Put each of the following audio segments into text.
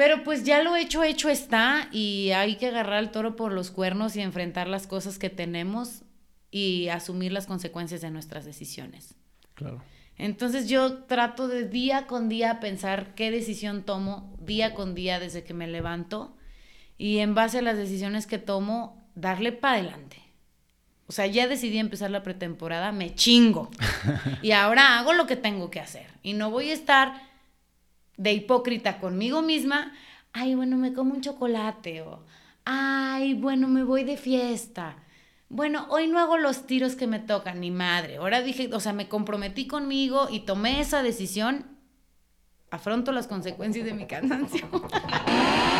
Pero pues ya lo hecho, hecho está y hay que agarrar al toro por los cuernos y enfrentar las cosas que tenemos y asumir las consecuencias de nuestras decisiones. Claro. Entonces yo trato de día con día pensar qué decisión tomo día con día desde que me levanto y en base a las decisiones que tomo, darle para adelante. O sea, ya decidí empezar la pretemporada, me chingo. y ahora hago lo que tengo que hacer. Y no voy a estar de hipócrita conmigo misma. Ay, bueno, me como un chocolate. O, ay, bueno, me voy de fiesta bueno, hoy no hago los tiros que me tocan, ni madre. Ahora dije, o sea, me comprometí conmigo y tomé esa decisión. Afronto las consecuencias de mi cansancio.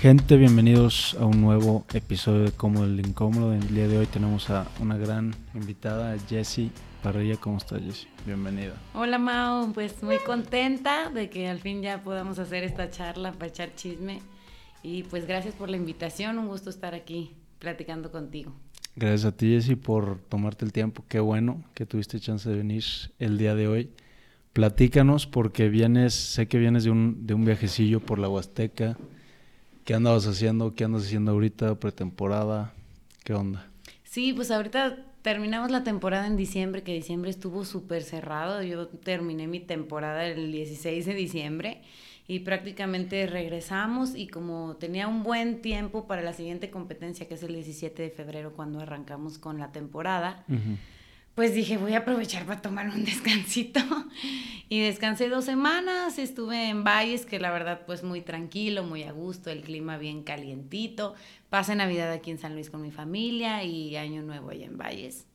Gente, bienvenidos a un nuevo episodio de Como el Incómodo. En el día de hoy tenemos a una gran invitada, Jessie Parrilla. ¿Cómo estás, Jessie? Bienvenida. Hola, Mao. Pues muy contenta de que al fin ya podamos hacer esta charla para echar chisme. Y pues gracias por la invitación. Un gusto estar aquí platicando contigo. Gracias a ti, Jessie, por tomarte el tiempo. Qué bueno que tuviste chance de venir el día de hoy. Platícanos porque vienes, sé que vienes de un, de un viajecillo por la Huasteca ¿Qué andabas haciendo? ¿Qué andas haciendo ahorita? ¿Pretemporada? ¿Qué onda? Sí, pues ahorita terminamos la temporada en diciembre, que diciembre estuvo súper cerrado. Yo terminé mi temporada el 16 de diciembre y prácticamente regresamos y como tenía un buen tiempo para la siguiente competencia, que es el 17 de febrero, cuando arrancamos con la temporada pues dije, voy a aprovechar para tomar un descansito. Y descansé dos semanas, estuve en Valles, que la verdad pues muy tranquilo, muy a gusto, el clima bien calientito. Pasé Navidad aquí en San Luis con mi familia y Año Nuevo allá en Valles.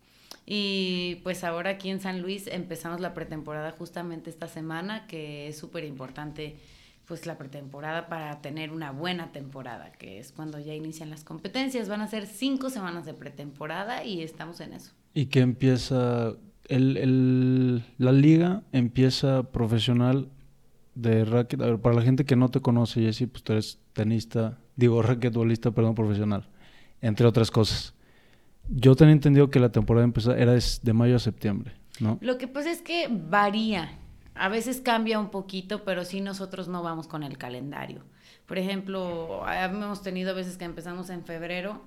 Y pues ahora aquí en San Luis empezamos la pretemporada justamente esta semana, que es súper importante pues la pretemporada para tener una buena temporada, que es cuando ya inician las competencias. Van a ser cinco semanas de pretemporada y estamos en eso. ¿Y qué empieza? El, el, la liga empieza profesional de racket. Para la gente que no te conoce, Jessy, pues tú eres tenista, digo raquetbolista, perdón, profesional, entre otras cosas. Yo tenía entendido que la temporada empezó, era de mayo a septiembre, ¿no? Lo que pasa es que varía. A veces cambia un poquito, pero sí nosotros no vamos con el calendario. Por ejemplo, hemos tenido veces que empezamos en febrero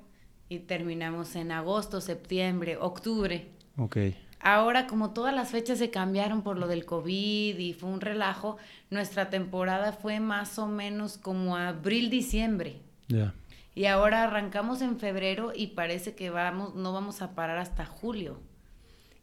y terminamos en agosto, septiembre, octubre. Ok. Ahora, como todas las fechas se cambiaron por lo del COVID y fue un relajo, nuestra temporada fue más o menos como abril, diciembre. Ya. Y ahora arrancamos en febrero y parece que vamos, no vamos a parar hasta julio.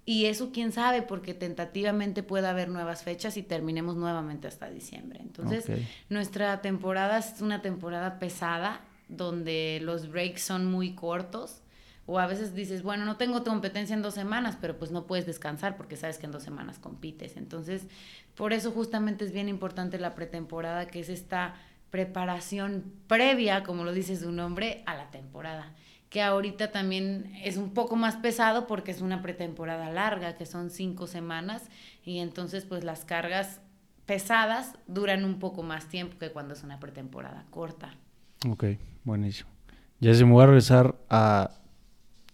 Y eso quién sabe, porque tentativamente puede haber nuevas fechas y terminemos nuevamente hasta diciembre. Entonces, nuestra temporada es una temporada pesada donde los breaks son muy cortos. O a veces dices, bueno, no tengo competencia en dos semanas, pero pues no puedes descansar porque sabes que en dos semanas compites. Entonces, por eso justamente es bien importante la pretemporada, que es esta preparación previa, como lo dice su nombre, a la temporada. Que ahorita también es un poco más pesado porque es una pretemporada larga, que son cinco semanas, y entonces pues las cargas pesadas duran un poco más tiempo que cuando es una pretemporada corta. Ok, buenísimo. Ya se me voy a regresar a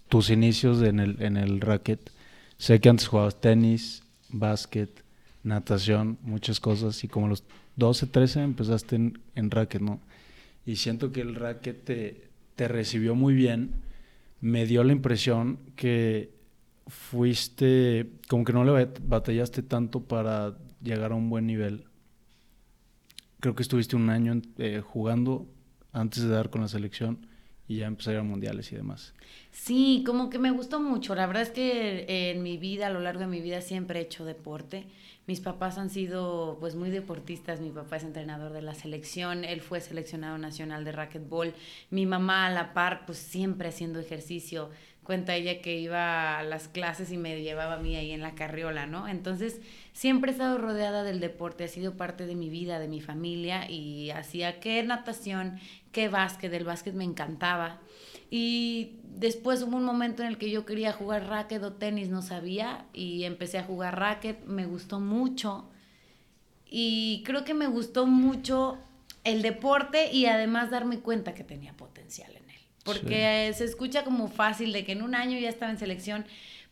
tus inicios en el, en el racket. Sé que antes jugabas tenis, básquet, natación, muchas cosas, y como los 12, 13 empezaste en, en racket, ¿no? Y siento que el racket te, te recibió muy bien. Me dio la impresión que fuiste, como que no le batallaste tanto para llegar a un buen nivel. Creo que estuviste un año eh, jugando antes de dar con la selección y ya empezar a ir a mundiales y demás. Sí, como que me gustó mucho. La verdad es que eh, en mi vida, a lo largo de mi vida, siempre he hecho deporte. Mis papás han sido pues muy deportistas. Mi papá es entrenador de la selección, él fue seleccionado nacional de racquetball. Mi mamá a la par, pues siempre haciendo ejercicio. Cuenta ella que iba a las clases y me llevaba a mí ahí en la carriola, ¿no? Entonces, siempre he estado rodeada del deporte, ha sido parte de mi vida, de mi familia y hacía que natación, que básquet, del básquet me encantaba. Y después hubo un momento en el que yo quería jugar racket o tenis, no sabía, y empecé a jugar racket, me gustó mucho. Y creo que me gustó mucho el deporte y además darme cuenta que tenía potencial Porque se escucha como fácil de que en un año ya estaba en selección,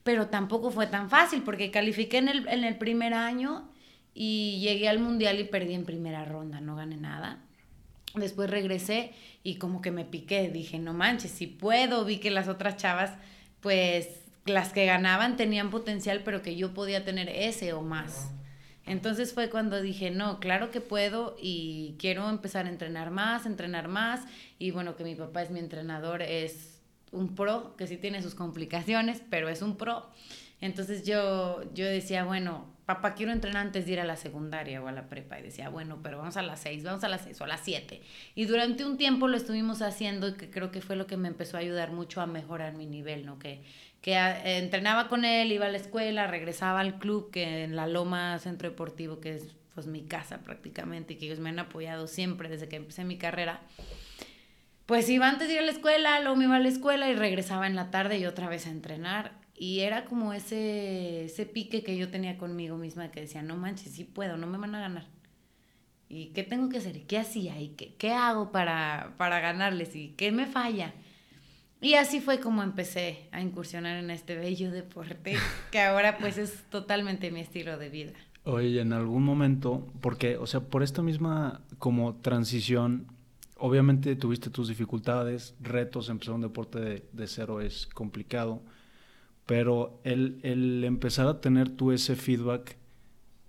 pero tampoco fue tan fácil porque califiqué en el, en el primer año y llegué al mundial y perdí en primera ronda, no gané nada. Después regresé y como que me piqué, dije, no manches, si puedo, vi que las otras chavas, pues las que ganaban tenían potencial, pero que yo podía tener ese o más. Entonces fue cuando dije, no, claro que puedo y quiero empezar a entrenar más, entrenar más. Y bueno, que mi papá es mi entrenador, es un pro, que sí tiene sus complicaciones, pero es un pro. Entonces yo, yo decía, bueno, papá, quiero entrenar antes de ir a la secundaria o a la prepa. Y decía, bueno, pero vamos a las seis, vamos a las seis o a las siete. Y durante un tiempo lo estuvimos haciendo y que creo que fue lo que me empezó a ayudar mucho a mejorar mi nivel, ¿no? Que que entrenaba con él, iba a la escuela, regresaba al club, que en la Loma Centro Deportivo, que es pues mi casa prácticamente, y que ellos me han apoyado siempre desde que empecé mi carrera. Pues iba antes de ir a la escuela, luego me iba a la escuela y regresaba en la tarde y otra vez a entrenar. Y era como ese, ese pique que yo tenía conmigo misma, que decía, no manches, sí puedo, no me van a ganar. ¿Y qué tengo que hacer? ¿Qué hacía? ¿Y qué, qué hago para, para ganarles? ¿Y qué me falla? Y así fue como empecé a incursionar en este bello deporte, que ahora pues es totalmente mi estilo de vida. Oye, en algún momento, porque, o sea, por esta misma como transición, obviamente tuviste tus dificultades, retos, empezar un deporte de, cero es complicado, pero el, el, empezar a tener tú ese feedback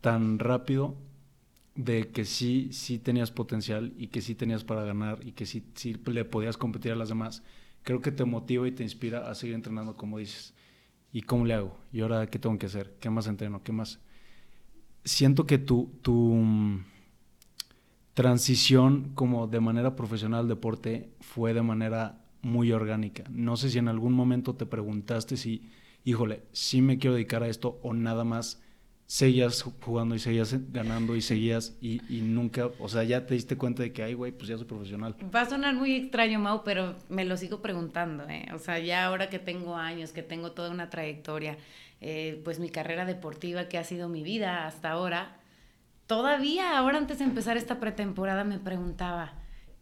tan rápido de que sí, sí tenías potencial y que sí tenías para ganar y que sí, sí le podías competir a las demás, creo que te motiva y te inspira a seguir entrenando como dices. ¿Y cómo le hago? ¿Y ahora qué tengo que hacer? ¿Qué más entreno? ¿Qué más? Siento que tu, tu mm, transición como de manera profesional al deporte fue de manera muy orgánica. No sé si en algún momento te preguntaste si, híjole, sí me quiero dedicar a esto o nada más seguías jugando y seguías ganando y seguías y, y, nunca, o sea, ya te diste cuenta de que, ay, güey, pues ya soy profesional. Va a sonar muy extraño, Mau, pero me lo sigo preguntando, ¿eh? O sea, ya ahora que tengo años, que tengo toda una trayectoria, eh, pues mi carrera deportiva que ha sido mi vida hasta ahora, todavía ahora antes de empezar esta pretemporada me preguntaba,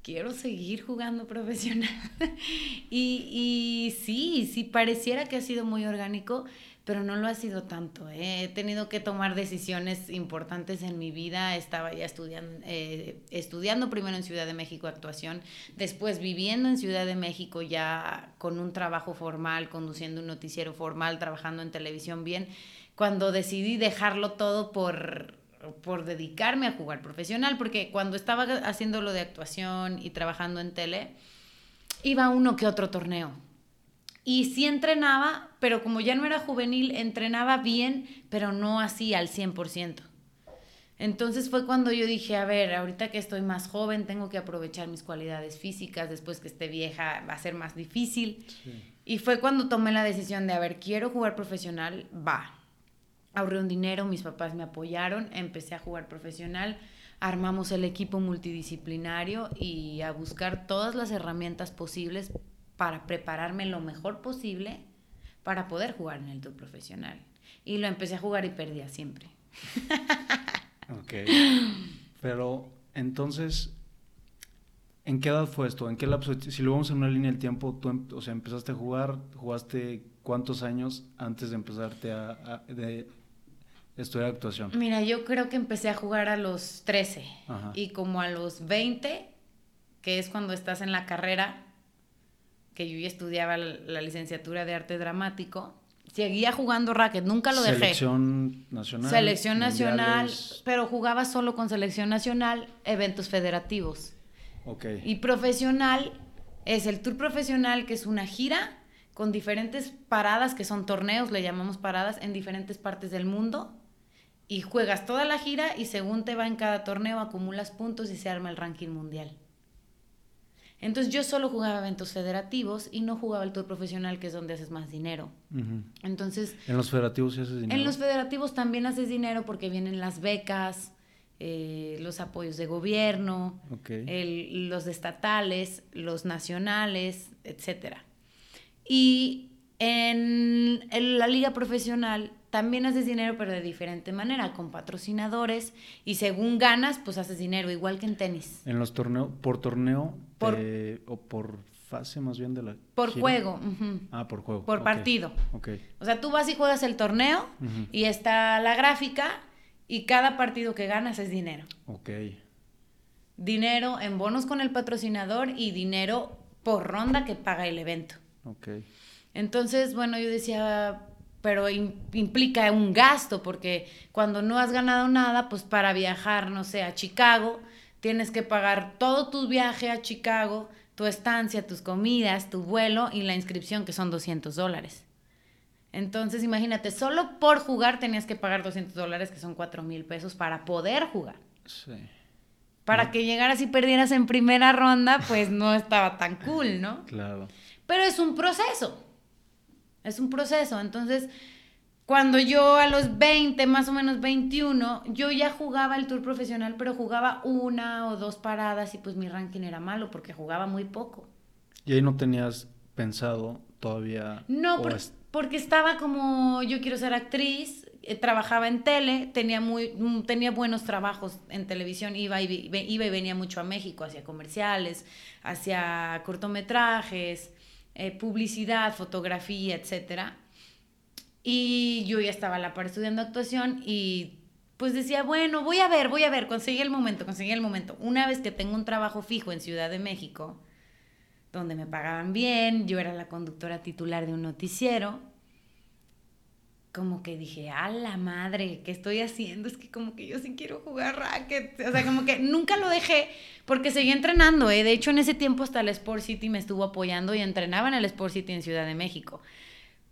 quiero seguir jugando profesional. y, y sí, sí, pareciera que ha sido muy orgánico, pero no lo ha sido tanto. ¿eh? He tenido que tomar decisiones importantes en mi vida. Estaba ya estudiando, eh, estudiando primero en Ciudad de México actuación, después viviendo en Ciudad de México ya con un trabajo formal, conduciendo un noticiero formal, trabajando en televisión bien, cuando decidí dejarlo todo por por dedicarme a jugar profesional, porque cuando estaba haciendo lo de actuación y trabajando en tele, iba uno que otro torneo y sí entrenaba, pero como ya no era juvenil, entrenaba bien, pero no así al 100%. Entonces fue cuando yo dije, a ver, ahorita que estoy más joven, tengo que aprovechar mis cualidades físicas, después que esté vieja va a ser más difícil. Y fue cuando tomé la decisión de, a ver, quiero jugar profesional, va. Ahorré un dinero, mis papás me apoyaron, empecé a jugar profesional, armamos el equipo multidisciplinario y a buscar todas las herramientas posibles para prepararme lo mejor posible para poder jugar en el tour profesional. Y lo empecé a jugar y perdía siempre. ok. Pero entonces, ¿en qué edad fue esto? ¿En qué lapso? Si lo vamos en una línea del tiempo, tú em, o sea, empezaste a jugar, jugaste cuántos años antes de empezarte a, de estudiar actuación? Mira, yo creo que empecé a jugar a los 13 y como a los 20, que es cuando estás en la carrera, que yo ya estudiaba la, licenciatura de arte dramático, seguía jugando racket, nunca lo dejé. Selección nacional. Selección nacional, pero jugaba solo con selección nacional, eventos federativos. Ok. Y profesional es el tour profesional, que es una gira con diferentes paradas, que son torneos, le llamamos paradas, en diferentes partes del mundo. Y juegas toda la gira y según te va en cada torneo acumulas puntos y se arma el ranking mundial. Entonces yo solo jugaba eventos federativos y no jugaba el tour profesional, que es donde haces más dinero. Entonces... ¿En los federativos sí haces dinero? En los federativos también haces dinero porque vienen las becas, eh, los apoyos de gobierno, los estatales, los nacionales, etcétera. Y en, en la liga profesional también haces dinero, pero de diferente manera, con patrocinadores y según ganas, pues haces dinero, igual que en tenis. En los torneos, por torneo por, eh, o por fase más bien de la... Por juego. Ah, por juego. Por partido. Ok. O sea, tú vas y juegas el torneo y está la gráfica y cada partido que ganas es dinero. Ok. Dinero en bonos con el patrocinador y dinero por ronda que paga el evento. Ok. Entonces, bueno, yo decía, pero implica un gasto, porque cuando no has ganado nada, pues para viajar, no sé, a Chicago, tienes que pagar todo tu viaje a Chicago, tu estancia, tus comidas, tu vuelo y la inscripción, que son 200 dólares. Entonces, imagínate, solo por jugar tenías que pagar 200 dólares, que son 4 mil pesos, para poder jugar. Sí. Para que llegaras y perdieras en primera ronda, pues no estaba tan cool, ¿no? Claro. Pero es un proceso. Es un proceso. Entonces, cuando yo a los 20, más o menos 21, yo ya jugaba el tour profesional, pero jugaba una o dos paradas y pues mi ranking era malo porque jugaba muy poco. ¿Y ahí no tenías pensado todavía? No, porque estaba como, yo quiero ser actriz, eh, trabajaba en tele, tenía, muy, mm, tenía buenos trabajos en televisión, iba y, iba y venía mucho a México, hacia comerciales, hacia cortometrajes, eh, publicidad, fotografía, etcétera y yo ya estaba a la par estudiando actuación y pues decía, bueno, voy a ver, voy a ver, conseguí el momento, conseguí el momento. Una vez que tengo un trabajo fijo en Ciudad de México, donde me pagaban bien, yo era la conductora titular de un noticiero, como que dije, a la madre, ¿qué estoy haciendo? Es que como que yo sí quiero jugar racket. O sea, como que nunca lo dejé porque seguí entrenando. ¿eh? De hecho, en ese tiempo hasta el Sport City me estuvo apoyando y entrenaba en el Sport City en Ciudad de México.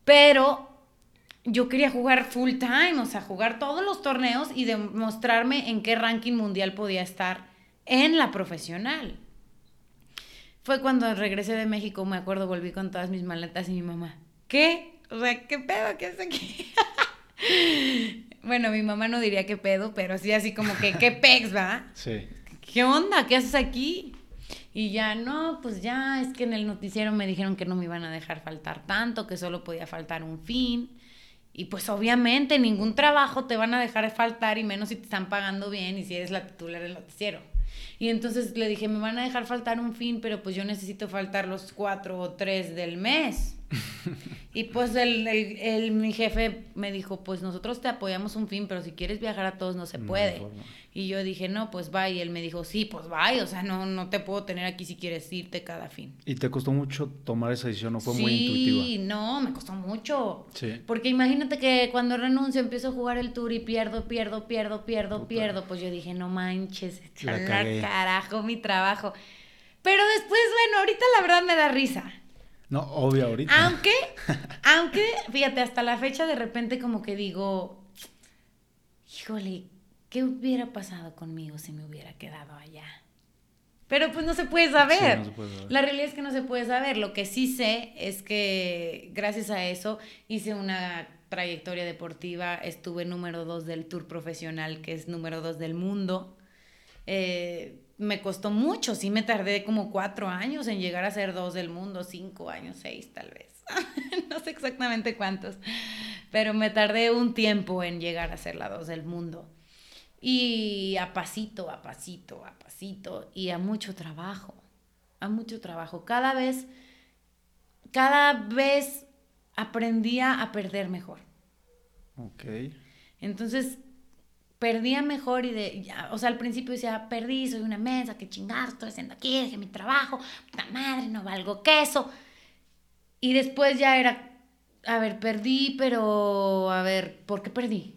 Pero yo quería jugar full time, o sea, jugar todos los torneos y demostrarme en qué ranking mundial podía estar en la profesional. Fue cuando regresé de México, me acuerdo, volví con todas mis maletas y mi mamá, ¿qué? O sea, ¿qué pedo? ¿Qué haces aquí? bueno, mi mamá no diría qué pedo, pero sí así como que, ¿qué pex, va? Sí. ¿Qué onda? ¿Qué haces aquí? Y ya, no, pues ya, es que en el noticiero me dijeron que no me iban a dejar faltar tanto, que solo podía faltar un fin. Y pues obviamente ningún trabajo te van a dejar faltar y menos si te están pagando bien y si eres la titular del noticiero. Y entonces le dije, me van a dejar faltar un fin, pero pues yo necesito faltar los cuatro o tres del mes. y pues el, el, mi jefe me dijo, pues nosotros te apoyamos un fin, pero si quieres viajar a todos no se puede. y yo dije, no, pues va. Y él me dijo, sí, pues va. O sea, no, no te puedo tener aquí si quieres irte cada fin. ¿Y te costó mucho tomar esa decisión? ¿No fue muy intuitiva? Sí, no, me costó mucho. Sí. Porque imagínate que cuando renuncio empiezo a jugar el tour y pierdo, pierdo, pierdo, pierdo, pierdo. Pues yo dije, no manches, echar carajo mi trabajo. Pero después, bueno, ahorita la verdad me da risa. No, obvio, ahorita. Aunque, aunque, fíjate, hasta la fecha de repente como que digo, híjole, ¿qué hubiera pasado conmigo si me hubiera quedado allá? Pero pues no se puede saber. no se puede saber. La realidad es que no se puede saber. Lo que sí sé es que gracias a eso hice una trayectoria deportiva, estuve número dos del tour profesional, que es número dos del mundo. Eh, me costó mucho, sí me tardé como cuatro años en llegar a ser dos del mundo, cinco años, seis tal vez, no sé exactamente cuántos, pero me tardé un tiempo en llegar a ser la dos del mundo. Y a pasito, a pasito, a pasito, y a mucho trabajo, a mucho trabajo. Cada vez, cada vez aprendía a perder mejor. Ok. Entonces, perdía mejor y de, ya, o sea, al principio decía, perdí, soy una mensa, qué chingados estoy haciendo aquí, dejé mi trabajo, puta madre, no valgo queso. Y después ya era, a ver, perdí, pero, a ver, ¿por qué perdí?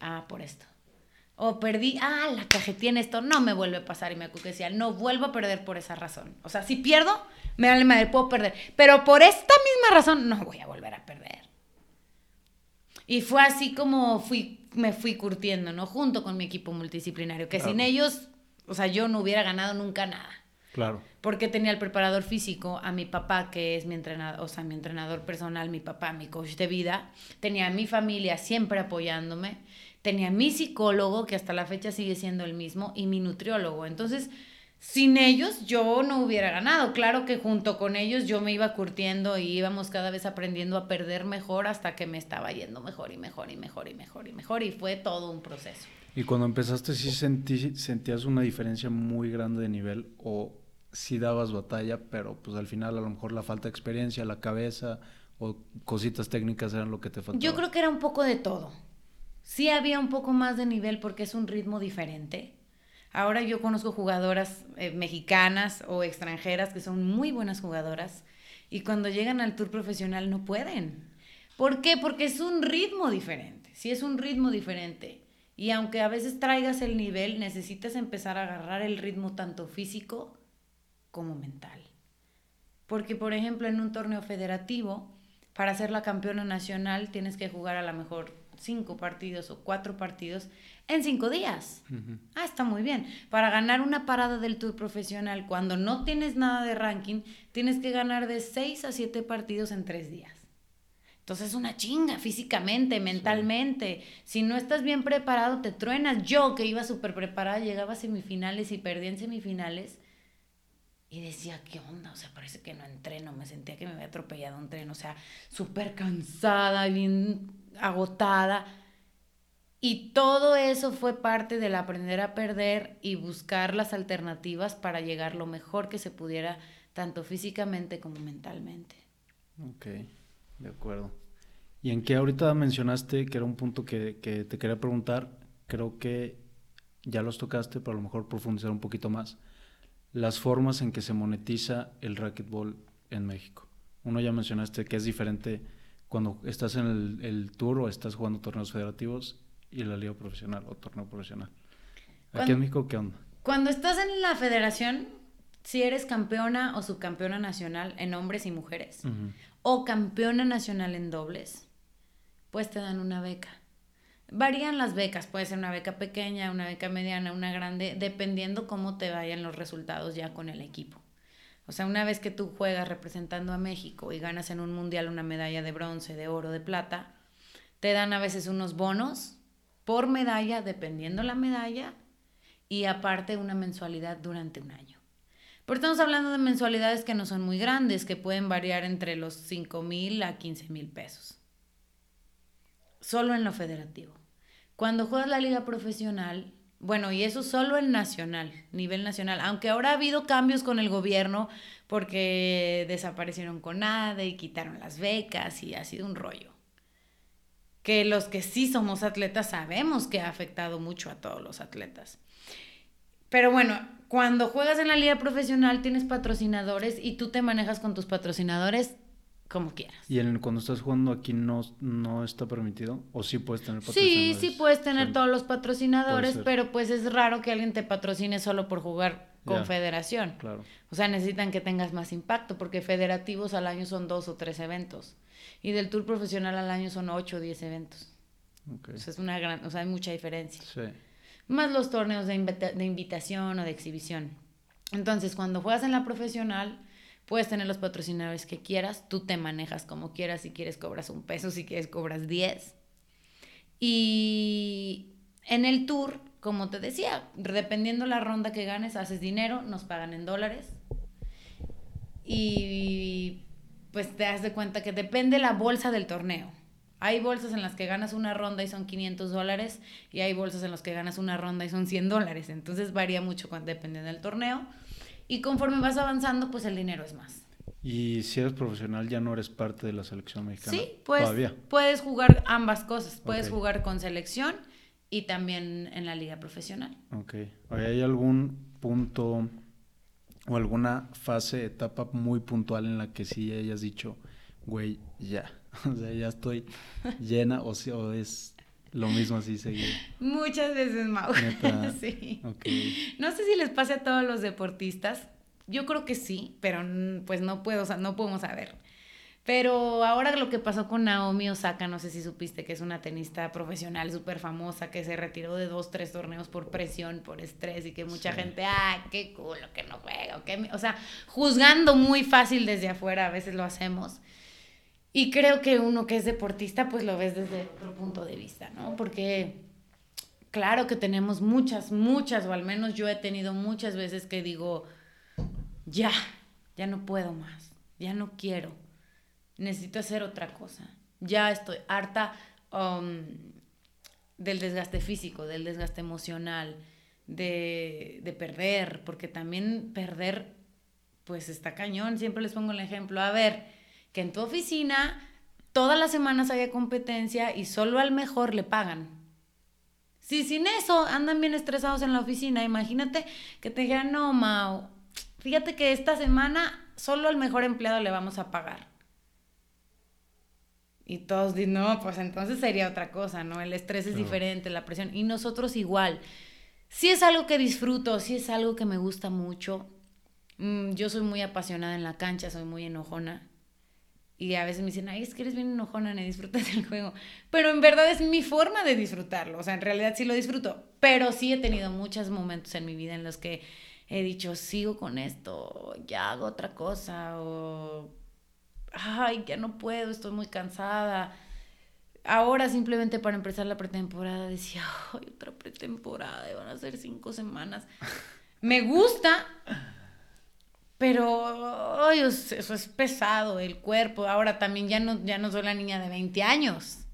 Ah, por esto. O perdí, ah, la cajetilla en esto, no me vuelve a pasar. Y me decía, no vuelvo a perder por esa razón. O sea, si pierdo, me vale madre, puedo perder. Pero por esta misma razón, no voy a volver a perder. Y fue así como fui me fui curtiendo, ¿no? Junto con mi equipo multidisciplinario, que sin ellos, o sea, yo no hubiera ganado nunca nada. Claro. Porque tenía el preparador físico, a mi papá, que es mi entrenador, o sea, mi entrenador personal, mi papá, mi coach de vida. Tenía a mi familia siempre apoyándome. Tenía a mi psicólogo, que hasta la fecha sigue siendo el mismo, y mi nutriólogo. Entonces, sin ellos yo no hubiera ganado. Claro que junto con ellos yo me iba curtiendo y íbamos cada vez aprendiendo a perder mejor hasta que me estaba yendo mejor y mejor y mejor y mejor y mejor y fue todo un proceso. Y cuando empezaste sí sentí, sentías una diferencia muy grande de nivel o sí dabas batalla, pero pues al final a lo mejor la falta de experiencia, la cabeza o cositas técnicas eran lo que te faltaba. Yo creo que era un poco de todo. Sí había un poco más de nivel porque es un ritmo diferente Ahora yo conozco jugadoras eh, mexicanas o extranjeras que son muy buenas jugadoras y cuando llegan al tour profesional no pueden. ¿Por qué? Porque es un ritmo diferente. Si es un ritmo diferente y aunque a veces traigas el nivel, necesitas empezar a agarrar el ritmo tanto físico como mental. Porque, por ejemplo, en un torneo federativo, para ser la campeona nacional tienes que jugar a lo mejor cinco partidos o cuatro partidos en cinco días. Ah, está muy bien. Para ganar una parada del tour profesional, cuando no tienes nada de ranking, tienes que ganar de seis a siete partidos en tres días. Entonces es una chinga físicamente, mentalmente. Si no estás bien preparado, te truenas. Yo que iba súper preparada, llegaba a semifinales y perdí en semifinales. Y decía, ¿qué onda? O sea, parece que no entreno. Me sentía que me había atropellado un tren. O sea, súper cansada, bien agotada. Y todo eso fue parte del aprender a perder y buscar las alternativas para llegar lo mejor que se pudiera, tanto físicamente como mentalmente. Ok, de acuerdo. ¿Y en qué ahorita mencionaste que era un punto que, que te quería preguntar? Creo que ya los tocaste, pero a lo mejor profundizar un poquito más. Las formas en que se monetiza el racquetball en México. Uno ya mencionaste que es diferente cuando estás en el, tour o estás jugando torneos federativos y la liga profesional o torneo profesional. Aquí en México, ¿qué onda? Cuando estás en la federación, si eres campeona o subcampeona nacional en hombres y mujeres, o campeona nacional en dobles, pues te dan una beca. Varían las becas, puede ser una beca pequeña, una beca mediana, una grande, dependiendo cómo te vayan los resultados ya con el equipo. O sea, una vez que tú juegas representando a México y ganas en un mundial una medalla de bronce, de oro, de plata, te dan a veces unos bonos por medalla, dependiendo la medalla, y aparte una mensualidad durante un año. Pero estamos hablando de mensualidades que no son muy grandes, que pueden variar entre los 5 mil a 15 mil pesos. Solo en lo federativo. Cuando juegas la liga profesional, bueno, y eso solo el nacional, nivel nacional. Aunque ahora ha habido cambios con el gobierno porque desaparecieron con nada y quitaron las becas y ha sido un rollo. Que los que sí somos atletas sabemos que ha afectado mucho a todos los atletas. Pero bueno, cuando juegas en la liga profesional tienes patrocinadores y tú te manejas con tus patrocinadores como quieras. ¿Y en, cuando estás jugando aquí no, no está permitido? ¿O sí puedes tener patrocinadores? Sí, sí puedes tener todos los patrocinadores, pero pues es raro que alguien te patrocine solo por jugar con federación. Claro. O sea, necesitan que tengas más impacto, porque federativos al año son dos o tres eventos. Y del tour profesional al año son ocho o diez eventos. Okay. O sea, es una gran, o sea, hay mucha diferencia. Sí. Más los torneos de, de invitación o de exhibición. Entonces, cuando juegas en la profesional, Puedes tener los patrocinadores que quieras, tú te manejas como quieras, si quieres cobras un peso, si quieres cobras 10. Y en el tour, como te decía, dependiendo la ronda que ganes, haces dinero, nos pagan en dólares. Y pues te das de cuenta que depende la bolsa del torneo. Hay bolsas en las que ganas una ronda y son 500 dólares y hay bolsas en las que ganas una ronda y son 100 dólares. Entonces varía mucho dependiendo del torneo. Y conforme vas avanzando, pues el dinero es más. Y si eres profesional, ya no eres parte de la selección mexicana. Sí, pues puedes jugar ambas cosas. Puedes jugar con selección y también en la liga profesional. Ok. ¿Hay algún punto o alguna fase, etapa muy puntual en la que sí hayas dicho, güey, ya? O sea, ya estoy llena o, o es lo mismo así seguido. Muchas veces, Mau. sí. No sé si les pase a todos los deportistas. Yo creo que sí, pero pues no puedo, o sea, no podemos saber. Pero ahora lo que pasó con Naomi Osaka, no sé si supiste que es una tenista profesional súper famosa que se retiró de dos, tres torneos por presión, por estrés y que mucha gente, ay, qué culo, que no juega, que o sea, juzgando muy fácil desde afuera, a veces lo hacemos. Y creo que uno que es deportista, pues lo ves desde otro punto de vista, ¿no? Porque claro que tenemos muchas, muchas, o al menos yo he tenido muchas veces que digo, ya, ya no puedo más, ya no quiero, necesito hacer otra cosa, ya estoy harta um, del desgaste físico, del desgaste emocional, de, de perder, porque también perder, pues está cañón, siempre les pongo el ejemplo, a ver, que en tu oficina todas las semanas haya competencia y solo al mejor le pagan. Si sin eso andan bien estresados en la oficina, imagínate que te digan, no, Mau, fíjate que esta semana solo al mejor empleado le vamos a pagar. Y todos dicen, no, pues entonces sería otra cosa, ¿no? El estrés es diferente, la presión. Y nosotros igual. Si es algo que disfruto, si es algo que me gusta mucho. Mm, yo soy muy apasionada en la cancha, soy muy enojona. Y a veces me dicen, ay, es que eres bien enojona, ni disfrutas del juego. Pero en verdad es mi forma de disfrutarlo. O sea, en realidad sí lo disfruto. Pero sí he tenido muchos momentos en mi vida en los que he dicho, sigo con esto, ya hago otra cosa, o, ay, ya no puedo, estoy muy cansada. Ahora simplemente para empezar la pretemporada decía, ay, otra pretemporada, van a ser cinco semanas. Me gusta, pero ay, eso es pesado, el cuerpo. Ahora también ya no, ya no soy la niña de 20 años.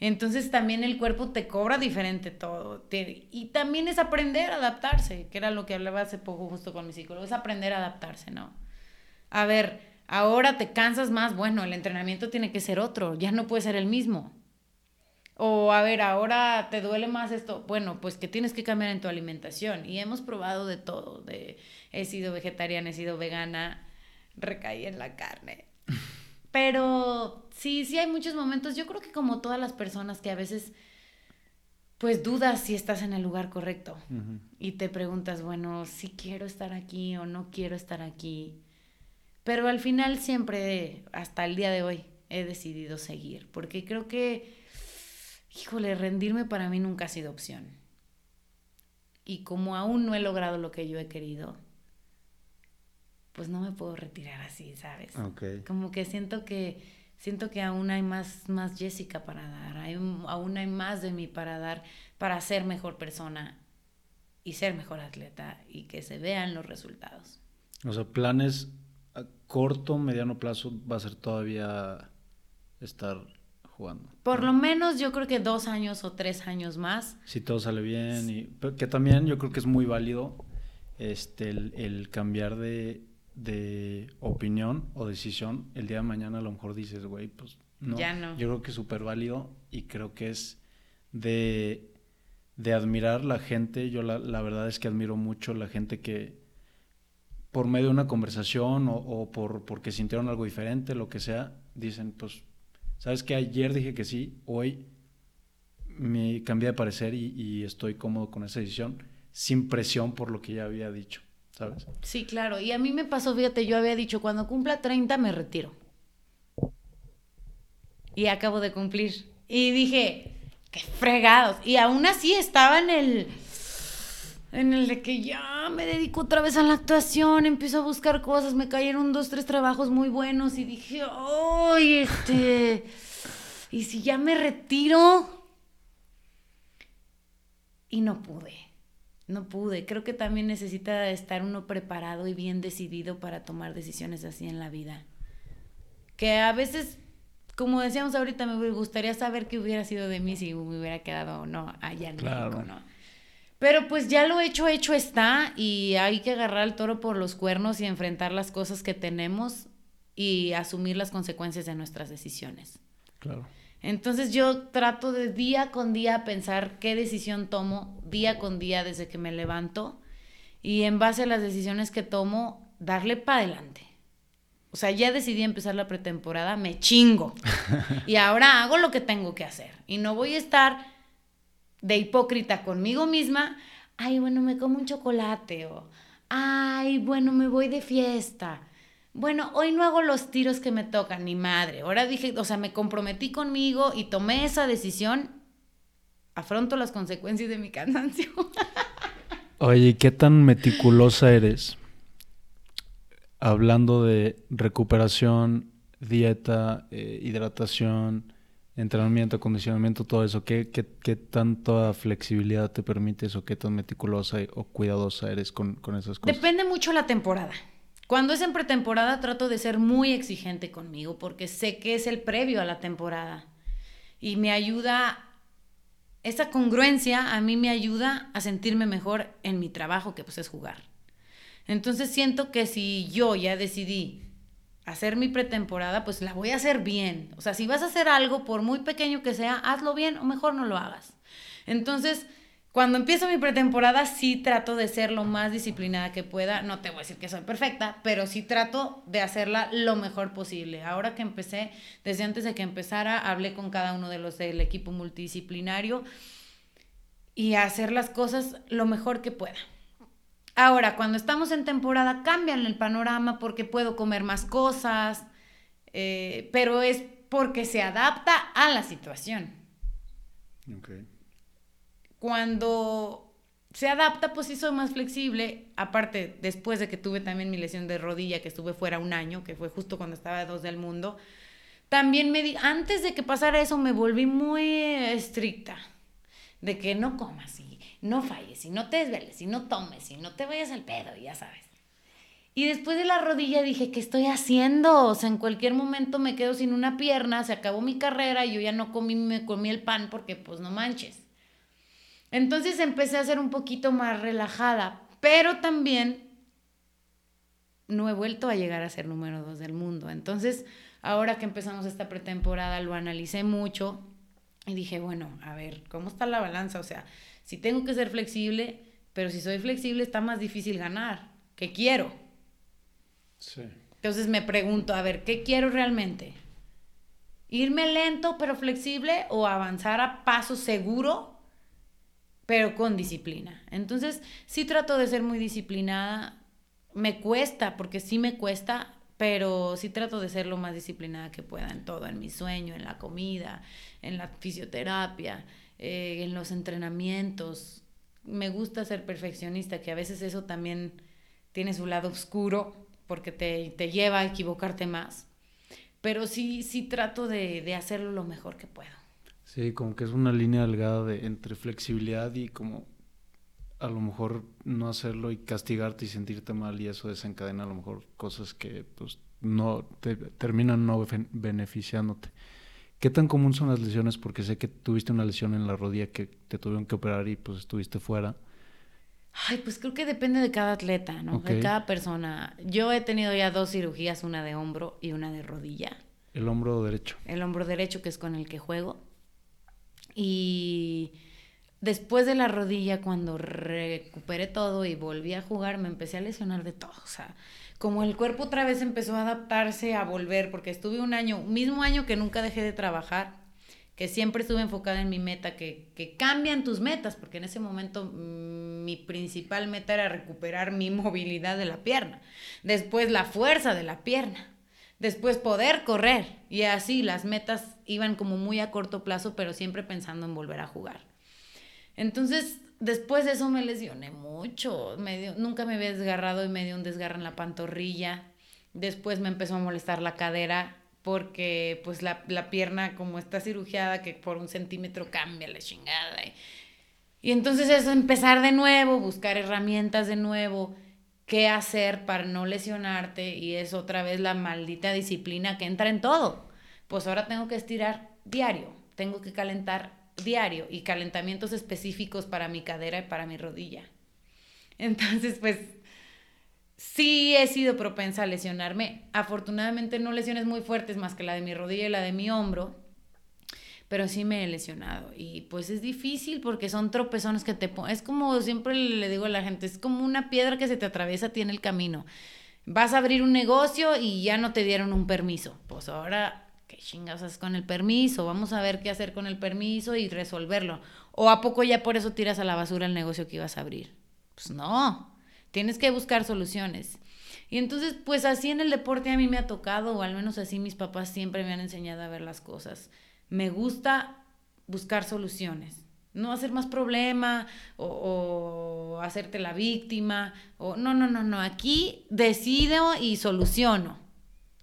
Entonces también el cuerpo te cobra diferente todo. y también es aprender a adaptarse, que era lo que hablaba hace poco justo con mi psicólogo, es aprender a adaptarse, ¿no? A ver, ahora te cansas más, bueno, el entrenamiento tiene que ser otro, ya no puede ser el mismo. O a ver, ahora te duele más esto. Bueno, pues que tienes que cambiar en tu alimentación. Y hemos probado de todo. De, he sido vegetariana, he sido vegana, recaí en la carne. Pero sí, sí hay muchos momentos. Yo creo que como todas las personas que a veces pues dudas si estás en el lugar correcto. Y te preguntas, bueno, si quiero estar aquí o no quiero estar aquí. Pero al final siempre, hasta el día de hoy, he decidido seguir. Porque creo que híjole, rendirme para mí nunca ha sido opción. Y como aún no he logrado lo que yo he querido, pues no me puedo retirar así, ¿sabes? Como que siento que siento que aún hay más, más Jessica para dar, hay, aún hay más de mí para dar, para ser mejor persona y ser mejor atleta y que se vean los resultados. O sea, planes corto, mediano plazo va a ser todavía estar por lo menos yo creo que dos años o tres años más. Si todo sale bien. Y, que también yo creo que es muy válido este, el, cambiar de, opinión o decisión. El día de mañana a lo mejor dices, güey, pues no. Ya no. Yo creo que es súper válido y creo que es de, de admirar la gente. Yo la, la, verdad es que admiro mucho la gente que por medio de una conversación o, por porque sintieron algo diferente, lo que sea, dicen, pues ¿Sabes que ayer dije que sí? Hoy me cambié de parecer y, estoy cómodo con esa decisión, sin presión por lo que ya había dicho, ¿sabes? Sí, claro. Y a mí me pasó, fíjate, yo había dicho, cuando cumpla 30 me retiro. Y acabo de cumplir. Y dije, qué fregados. Y aún así estaba en el en el de que ya me dedico otra vez a la actuación, empiezo a buscar cosas, me cayeron dos, tres trabajos muy buenos y dije, ¡ay, este! ¿Y si ya me retiro? Y no pude, no pude. Creo que también necesita estar uno preparado y bien decidido para tomar decisiones así en la vida. Que a veces, como decíamos ahorita, me gustaría saber qué hubiera sido de mí si me hubiera quedado o no allá en México, ¿no? Pero pues ya lo hecho, hecho está y hay que agarrar el toro por los cuernos y enfrentar las cosas que tenemos y asumir las consecuencias de nuestras decisiones. Claro. Entonces yo trato de día con día pensar qué decisión tomo, día con día desde que me levanto y en base a las decisiones que tomo, darle para adelante. O sea, ya decidí empezar la pretemporada, me chingo. y ahora hago lo que tengo que hacer. Y no voy a estar de hipócrita conmigo misma, ay, bueno, me como un chocolate o, ay, bueno, me voy de fiesta. Bueno, hoy no hago los tiros que me tocan, ni madre. Ahora dije, o sea, me comprometí conmigo y tomé esa decisión. Afronto las consecuencias de mi cansancio. Oye, ¿qué tan meticulosa eres? Hablando de recuperación, dieta, eh, hidratación, entrenamiento, acondicionamiento, todo eso, ¿qué, qué, qué tanta flexibilidad te permites o qué tan meticulosa o cuidadosa eres con, con esas cosas? Depende mucho la temporada. Cuando es en pretemporada trato de ser muy exigente conmigo porque sé que es el previo a la temporada y me ayuda, esa congruencia a mí me ayuda a sentirme mejor en mi trabajo que pues es jugar. Entonces siento que si yo ya decidí hacer mi pretemporada, pues la voy a hacer bien. O sea, si vas a hacer algo, por muy pequeño que sea, hazlo bien o mejor no lo hagas. Entonces, cuando empiezo mi pretemporada, sí trato de ser lo más disciplinada que pueda. No te voy a decir que soy perfecta, pero sí trato de hacerla lo mejor posible. Ahora que empecé, desde antes de que empezara, hablé con cada uno de los del equipo multidisciplinario y hacer las cosas lo mejor que pueda. Ahora, cuando estamos en temporada, cambian el panorama porque puedo comer más cosas, eh, pero es porque se adapta a la situación. Cuando se adapta, pues sí soy más flexible. Aparte, después de que tuve también mi lesión de rodilla, que estuve fuera un año, que fue justo cuando estaba de dos del mundo, también me di, antes de que pasara eso, me volví muy estricta, de que no comas y no falles, y no te desveles, y no tomes, y no te vayas al pedo, ya sabes. Y después de la rodilla dije, ¿qué estoy haciendo? O sea, en cualquier momento me quedo sin una pierna, se acabó mi carrera, y yo ya no comí, me comí el pan porque pues no manches. Entonces empecé a ser un poquito más relajada, pero también no he vuelto a llegar a ser número dos del mundo. Entonces, ahora que empezamos esta pretemporada, lo analicé mucho y dije, bueno, a ver, ¿cómo está la balanza? O sea, si tengo que ser flexible, pero si soy flexible está más difícil ganar. ¿Qué quiero? Sí. Entonces me pregunto, a ver, ¿qué quiero realmente? ¿Irme lento pero flexible o avanzar a paso seguro pero con disciplina? Entonces sí trato de ser muy disciplinada. Me cuesta, porque sí me cuesta, pero sí trato de ser lo más disciplinada que pueda en todo, en mi sueño, en la comida, en la fisioterapia, eh, en los entrenamientos. Me gusta ser perfeccionista, que a veces eso también tiene su lado oscuro porque te, te lleva a equivocarte más. Pero sí, sí trato de, de, hacerlo lo mejor que puedo. Sí, como que es una línea delgada de, entre flexibilidad y como a lo mejor no hacerlo y castigarte y sentirte mal y eso desencadena a lo mejor cosas que pues no te terminan no beneficiándote. ¿Qué tan común son las lesiones? Porque sé que tuviste una lesión en la rodilla que te tuvieron que operar y pues estuviste fuera. Ay, pues creo que depende de cada atleta, ¿no? De cada persona. Yo he tenido ya dos cirugías, una de hombro y una de rodilla. El hombro derecho. El hombro derecho, que es con el que juego. Y después de la rodilla, cuando recuperé todo y volví a jugar, me empecé a lesionar de todo. O sea, como el cuerpo otra vez empezó a adaptarse, a volver, porque estuve un año, mismo año que nunca dejé de trabajar, que siempre estuve enfocada en mi meta, que, que cambian tus metas, porque en ese momento mm, mi principal meta era recuperar mi movilidad de la pierna, después la fuerza de la pierna, después poder correr, y así las metas iban como muy a corto plazo, pero siempre pensando en volver a jugar. Entonces, después de eso me lesioné mucho. Me nunca me había desgarrado y me dio un desgarro en la pantorrilla. Después me empezó a molestar la cadera porque pues la, pierna como está cirugiada que por un centímetro cambia la chingada. Y, y entonces eso, empezar de nuevo, buscar herramientas de nuevo, qué hacer para no lesionarte y es otra vez la maldita disciplina que entra en todo. Pues ahora tengo que estirar diario, tengo que calentar diario y calentamientos específicos para mi cadera y para mi rodilla. Entonces, pues sí he sido propensa a lesionarme. Afortunadamente no lesiones muy fuertes más que la de mi rodilla y la de mi hombro, pero sí me he lesionado. Y pues es difícil porque son tropezones que te ponen. Es como siempre le digo a la gente, es como una piedra que se te atraviesa tiene el camino. Vas a abrir un negocio y ya no te dieron un permiso. Pues ahora ¿qué chingas haces con el permiso? Vamos a ver qué hacer con el permiso y resolverlo. ¿O a poco ya por eso tiras a la basura el negocio que ibas a abrir? Pues no, tienes que buscar soluciones. Y entonces, pues así en el deporte a mí me ha tocado, o al menos así mis papás siempre me han enseñado a ver las cosas. Me gusta buscar soluciones, no hacer más problema o, o hacerte la víctima, o no, no, no, no, aquí decido y soluciono.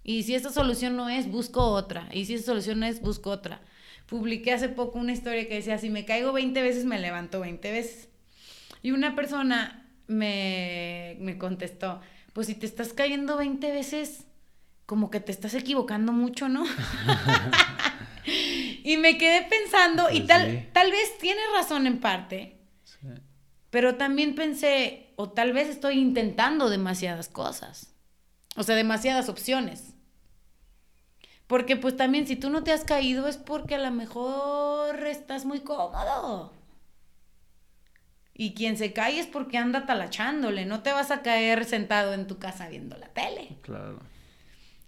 Y si esta solución no es, busco otra. Y si esta solución no es, busco otra. publiqué hace poco una historia que decía, si me caigo 20 veces, me levanto 20 veces. Y una persona me, me contestó, pues si te estás cayendo 20 veces, como que te estás equivocando mucho, ¿no? y me quedé pensando, y Pues tal, sí. tal vez tiene razón en parte, Sí. pero también pensé, o tal vez estoy intentando demasiadas cosas. O sea, demasiadas opciones. Porque pues también si tú no te has caído es porque a lo mejor estás muy cómodo. Y quien se cae es porque anda talachándole, no te vas a caer sentado en tu casa viendo la tele. Claro.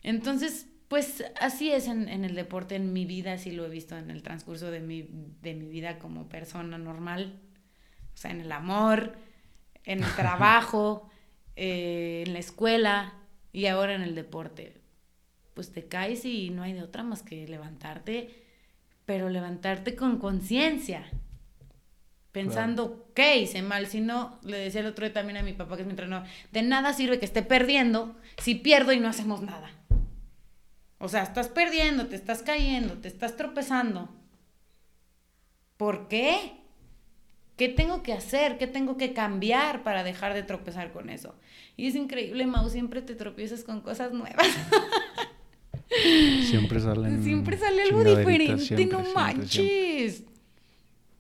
Entonces, pues así es en, en el deporte, en mi vida, así lo he visto en el transcurso de mi, de mi vida como persona normal. O sea, en el amor, en el trabajo, eh, en la escuela y ahora en el deporte. Pues te caes y no hay de otra más que levantarte, pero levantarte con conciencia. Pensando, ¿qué hice mal? Si no, le decía el otro día también a mi papá, que es mi entrenador, de nada sirve que esté perdiendo si pierdo y no hacemos nada. O sea, estás perdiendo, te estás cayendo, te estás tropezando. ¿Por qué? ¿Qué tengo que hacer? ¿Qué tengo que cambiar para dejar de tropezar con eso? Y es increíble, Mau, siempre te tropiezas con cosas nuevas. Siempre salen. siempre sale algo diferente, siempre, no siempre, manches. siempre.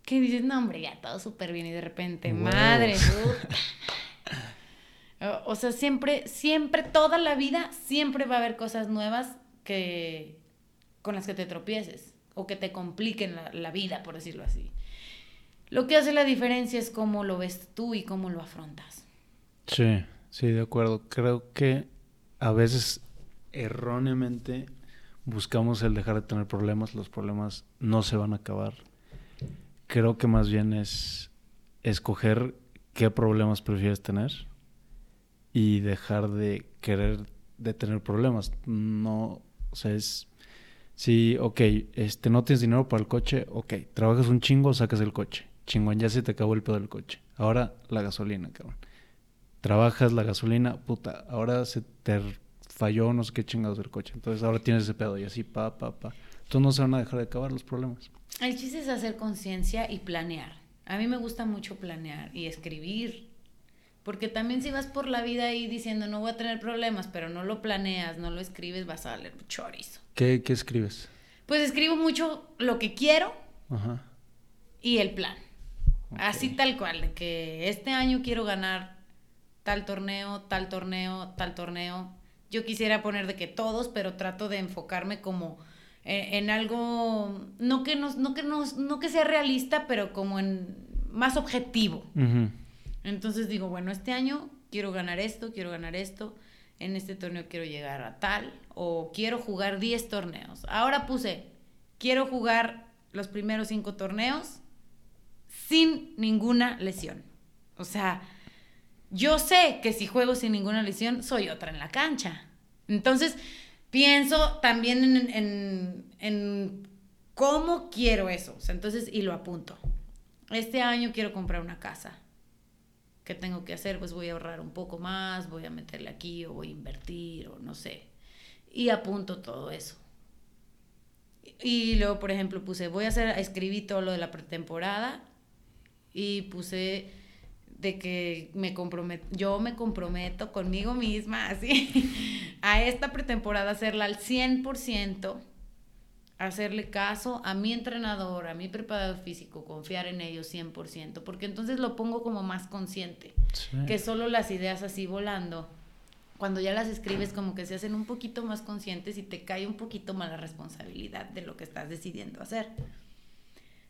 Que dices, no, hombre, ya todo súper bien y de repente, madre. o sea, siempre, siempre, toda la vida, siempre va a haber cosas nuevas que con las que te tropieces o que te compliquen la, la vida, por decirlo así. Lo que hace la diferencia es cómo lo ves tú y cómo lo afrontas. Sí, sí, de acuerdo. Creo que a veces erróneamente buscamos el dejar de tener problemas. Los problemas no se van a acabar. Creo que más bien es escoger qué problemas prefieres tener y dejar de querer de tener problemas. No, o sea, es si, ok, este, no tienes dinero para el coche, ok, trabajas un chingo, sacas el coche. Chingón, ya se te acabó el pedo del coche. Ahora la gasolina, cabrón. Trabajas la gasolina, puta, ahora se te falló no sé qué chingados del coche. Entonces ahora tienes ese pedo y así, pa, pa, pa. Entonces no se van a dejar de acabar los problemas. El chiste es hacer conciencia y planear. A mí me gusta mucho planear y escribir. Porque también si vas por la vida ahí diciendo no voy a tener problemas, pero no lo planeas, no lo escribes, vas a valer chorizo. ¿Qué, qué escribes? Pues escribo mucho lo que quiero Ajá. y el plan. Así tal cual, de que este año quiero ganar tal torneo, tal torneo, tal torneo. Yo quisiera poner de que todos, pero trato de enfocarme como en, en algo, no que, nos, no, que nos, no que sea realista, pero como en más objetivo. Entonces digo, bueno, este año quiero ganar esto, quiero ganar esto, en este torneo quiero llegar a tal, o quiero jugar 10 torneos. Ahora puse, quiero jugar los primeros 5 torneos sin ninguna lesión. O sea, yo sé que si juego sin ninguna lesión, soy otra en la cancha. Entonces, pienso también en, en- en cómo quiero eso. Entonces, y lo apunto. Este año quiero comprar una casa. ¿Qué tengo que hacer? Pues voy a ahorrar un poco más, voy a meterle aquí o voy a invertir o no sé. Y apunto todo eso. Y luego, por ejemplo, puse, voy a hacer, escribí todo lo de la pretemporada y puse de que me comprometo, yo me comprometo conmigo misma, así, a esta pretemporada hacerla al 100%, hacerle caso a mi entrenador, a mi preparador físico, confiar en ellos 100%, porque entonces lo pongo como más consciente, Sí. que solo las ideas así volando, cuando ya las escribes como que se hacen un poquito más conscientes y te cae un poquito más la responsabilidad de lo que estás decidiendo hacer.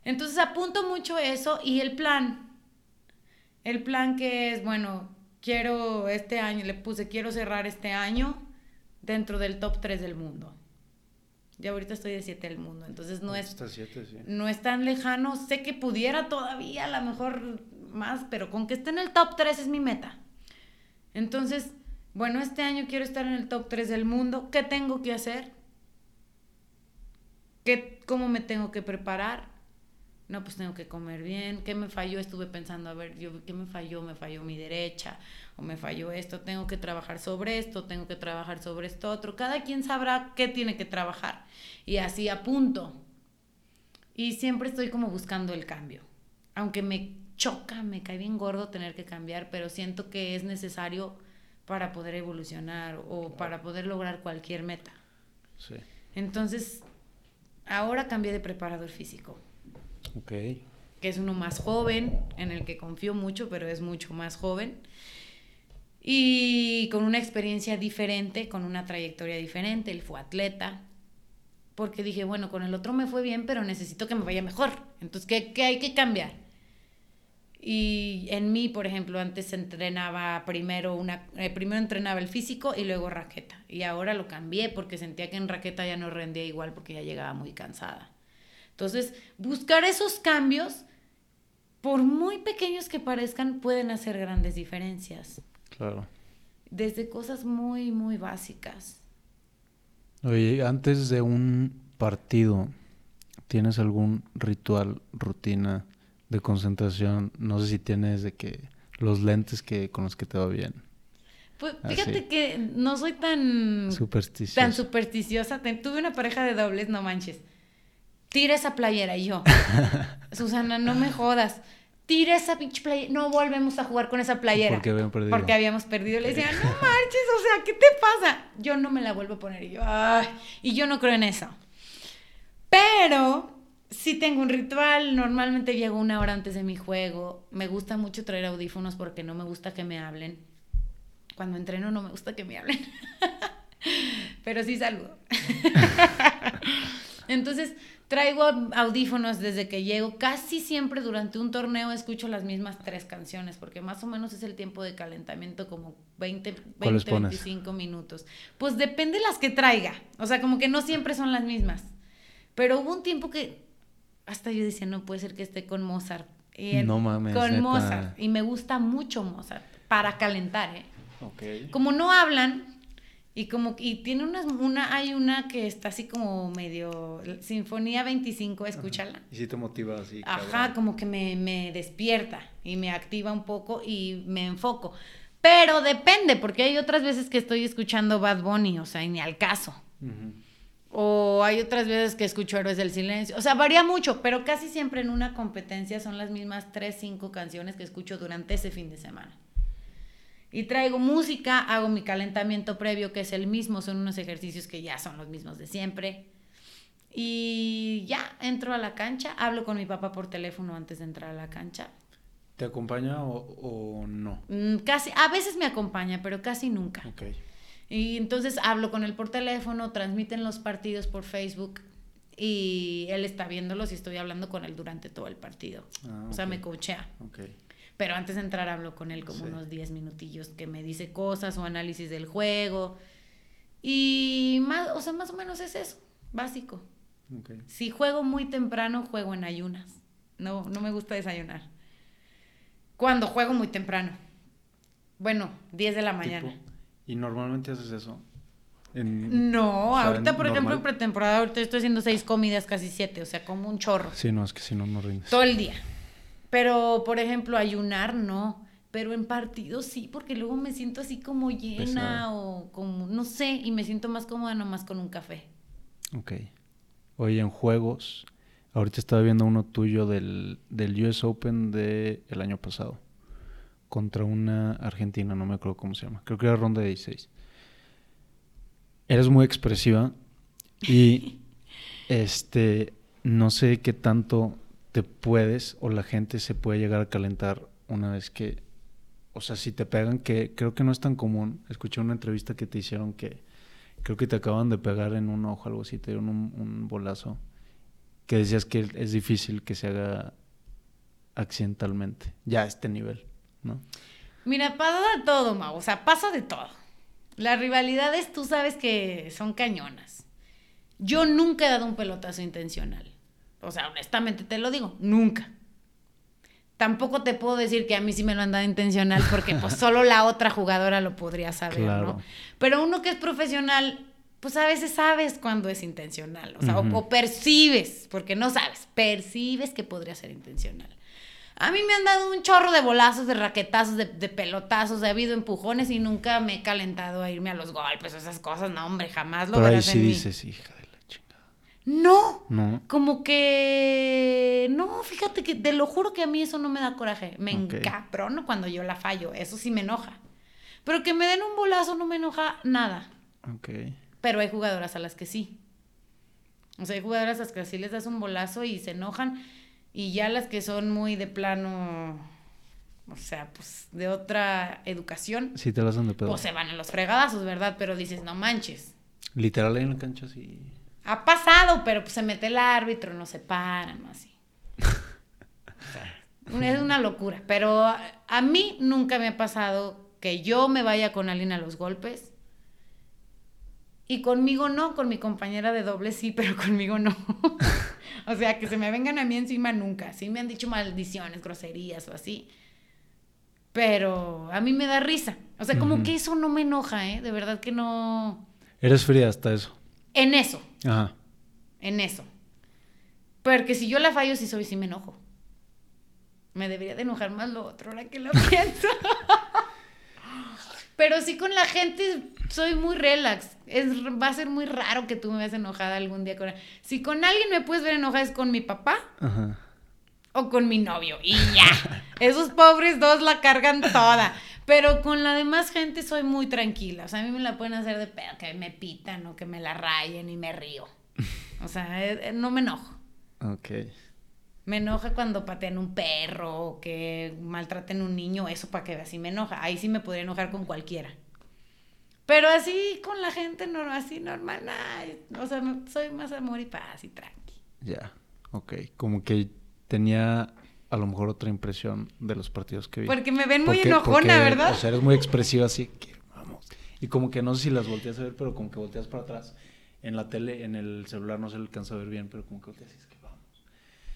Entonces apunto mucho eso y el plan. El plan que es, bueno, quiero este año, le puse, quiero cerrar este año dentro del top 3 del mundo. Ya ahorita estoy de 7 del mundo, entonces no es, siete, sí. no es tan lejano. Sé que pudiera todavía, a lo mejor más, pero con que esté en el top 3 es mi meta. Entonces, bueno, este año quiero estar en el top 3 del mundo. ¿Qué tengo que hacer? ¿Qué, ¿Cómo me tengo que preparar? No, pues tengo que comer bien. ¿Qué me falló? Estuve pensando, a ver, yo, ¿qué me falló? Me falló mi derecha o me falló esto. Tengo que trabajar sobre esto, tengo que trabajar sobre esto otro. Cada quien sabrá qué tiene que trabajar. Y así apunto. Y siempre estoy como buscando el cambio. Aunque me choca, me cae bien gordo tener que cambiar, pero siento que es necesario para poder evolucionar o para poder lograr cualquier meta. Sí. Entonces, ahora cambié de preparador físico. Que es uno más joven, en el que confío mucho, pero es mucho más joven. Y con una experiencia diferente, con una trayectoria diferente. Él fue atleta. Porque dije, bueno, con el otro me fue bien, pero necesito que me vaya mejor. Entonces, ¿qué, qué hay que cambiar? Y en mí, por ejemplo, antes entrenaba primero una, eh, primero entrenaba el físico y luego raqueta. Y ahora lo cambié porque sentía que en raqueta ya no rendía igual porque ya llegaba muy cansada. Entonces, buscar esos cambios, por muy pequeños que parezcan, pueden hacer grandes diferencias. Claro. Desde cosas muy, muy básicas. Oye, antes de un partido, ¿tienes algún ritual, rutina de concentración? No sé si tienes de que los lentes que con los que te va bien. Pues Así. fíjate que no soy tan Supersticiosa. tan supersticiosa. Tuve una pareja de dobles, no manches. Tira esa playera y yo. Susana, no me jodas. Tira esa pinche playera. No volvemos a jugar con esa playera. Porque habían perdido. Porque habíamos perdido. Le decían, no manches, o sea, ¿qué te pasa? Yo no me la vuelvo a poner. Y yo, ay. Y yo no creo en eso. Pero sí tengo un ritual. Normalmente llego una hora antes de mi juego. Me gusta mucho traer audífonos porque no me gusta que me hablen. Cuando entreno no me gusta que me hablen. Pero sí saludo. Entonces, traigo audífonos desde que llego. Casi siempre durante un torneo escucho las mismas tres canciones, porque más o menos es el tiempo de calentamiento, como 20, ¿Cuáles 20 pones? 25 minutos. Pues depende las que traiga. O sea, como que no siempre son las mismas. Pero hubo un tiempo que hasta yo decía, no puede ser que esté con Mozart. Y en- No mames, Con neta. Mozart. Y me gusta mucho Mozart. Para calentar, ¿eh? Ok. como no hablan y como y tiene unas una hay una que está así como medio Sinfonía 25, escúchala. Y si te motiva así. Ajá, como que me, me despierta y me activa un poco y me enfoco. Pero depende, porque hay otras veces que estoy escuchando Bad Bunny, o sea, y ni al caso. O hay otras veces que escucho Héroes del Silencio. O sea, varía mucho, pero casi siempre en una competencia son las mismas tres, cinco canciones que escucho durante ese fin de semana. Y traigo música, hago mi calentamiento previo, que es el mismo, son unos ejercicios que ya son los mismos de siempre. Y ya entro a la cancha, hablo con mi papá por teléfono antes de entrar a la cancha. ¿Te acompaña o, o no? Mm, Casi, a veces me acompaña, pero casi nunca. Y entonces hablo con él por teléfono, transmiten los partidos por Facebook y él está viéndolos y estoy hablando con él durante todo el partido. Ah, O sea, me coachea. Ok. Pero antes de entrar hablo con él como Sí. unos 10 minutillos que me dice cosas o análisis del juego. Y más, o sea, más o menos es eso, básico. Si juego muy temprano, juego en ayunas. No, no me gusta desayunar. Cuando juego muy temprano. Bueno, 10 de la mañana. Tipo, ¿Y normalmente haces eso? En- No, O sea, ahorita, por ejemplo, en pretemporada, ahorita estoy haciendo seis comidas, casi siete, o sea, como un chorro. Sí, no, es que si no, no rindes. Todo el día. Pero, por ejemplo, ayunar, no. Pero en partidos sí, porque luego me siento así como llena Pesada. o como, no sé, y me siento más cómoda nomás con un café. Ok. Oye, en juegos, ahorita estaba viendo uno tuyo del, del US Open del el año pasado. Contra una argentina, no me acuerdo cómo se llama. Creo que era ronda de 16. Eres muy expresiva y este no sé qué tanto te puedes o la gente se puede llegar a calentar una vez que o sea, si te pegan que creo que no es tan común. Escuché una entrevista que te hicieron que creo que te acaban de pegar en un ojo algo así, te dieron un, bolazo que decías que es difícil que se haga accidentalmente, ya a este nivel, ¿no? Mira, pasa de todo, Mau, o sea, pasa de todo. Las rivalidades, tú sabes que son cañonas. Yo nunca he dado un pelotazo intencional. O sea, honestamente te lo digo, nunca. Tampoco te puedo decir que a mí sí me lo han dado intencional porque pues solo la otra jugadora lo podría saber, Claro. ¿no? Pero uno que es profesional, pues a veces sabes cuando es intencional, o sea, o- Ujú. o, percibes, porque no sabes, percibes que podría ser intencional. A mí me han dado un chorro de bolazos, de raquetazos, de, de pelotazos, ha habido empujones y nunca me he calentado a irme a los golpes o esas cosas. No, hombre, jamás lo Pero ahí verás sí en mí. dices, hija. No, No. Como que. No, fíjate que te lo juro que a mí eso no me da coraje. Me Ok. encabrono cuando yo la fallo. Eso sí me enoja. Pero que me den un bolazo no me enoja nada. Ok. Pero hay jugadoras a las que sí. O sea, hay jugadoras a las que sí les das un bolazo y se enojan. Y ya las que son muy de plano. O sea, pues de otra educación. Sí, te la hacen de pedo. Pues se van a los fregadazos, ¿verdad? Pero dices, no manches. Literal ahí en la cancha sí. Ha pasado, pero pues se mete el árbitro, no se paran, o así. O sea, es una locura. Pero a, a mí nunca me ha pasado que yo me vaya con alguien a los golpes. Y conmigo no, con mi compañera de doble sí, pero conmigo no. o sea, que se me vengan a mí encima nunca. Sí me han dicho maldiciones, groserías o así. Pero a mí me da risa. O sea, como que eso no me enoja, ¿eh? De verdad que no... Eres fría hasta eso. En eso. Ajá. en eso. Porque si yo la fallo, sí soy, sí me enojo. Me debería de enojar más lo otro, ahora que lo pienso. Pero sí con la gente soy muy relax. Es, va a ser muy raro que tú me veas enojada algún día con Si con alguien me puedes ver enojada es con mi papá Ajá. o con mi novio. Y ya. Esos pobres dos la cargan toda. Pero con la demás gente soy muy tranquila. O sea, a mí me la pueden hacer de pedo, que me pitan o que me la rayen y me río. O sea, eh, eh, no me enojo. Ok. Me enoja cuando patean un perro o que maltraten un niño, eso para que veas, sí me enoja. Ahí sí me podría enojar con cualquiera. Pero así con la gente, no, así normal, nah, o sea, soy más amor y paz y tranqui. Ya. Ok. Como que tenía a lo mejor otra impresión de los partidos que vi. Porque me ven muy Porque- enojona, porque, ¿verdad? O sea, eres muy expresiva así que vamos. Y como que no sé si las volteas a ver, pero como que volteas para atrás. En la tele, en el celular no se le alcanza a ver bien, pero como que volteas y es que vamos.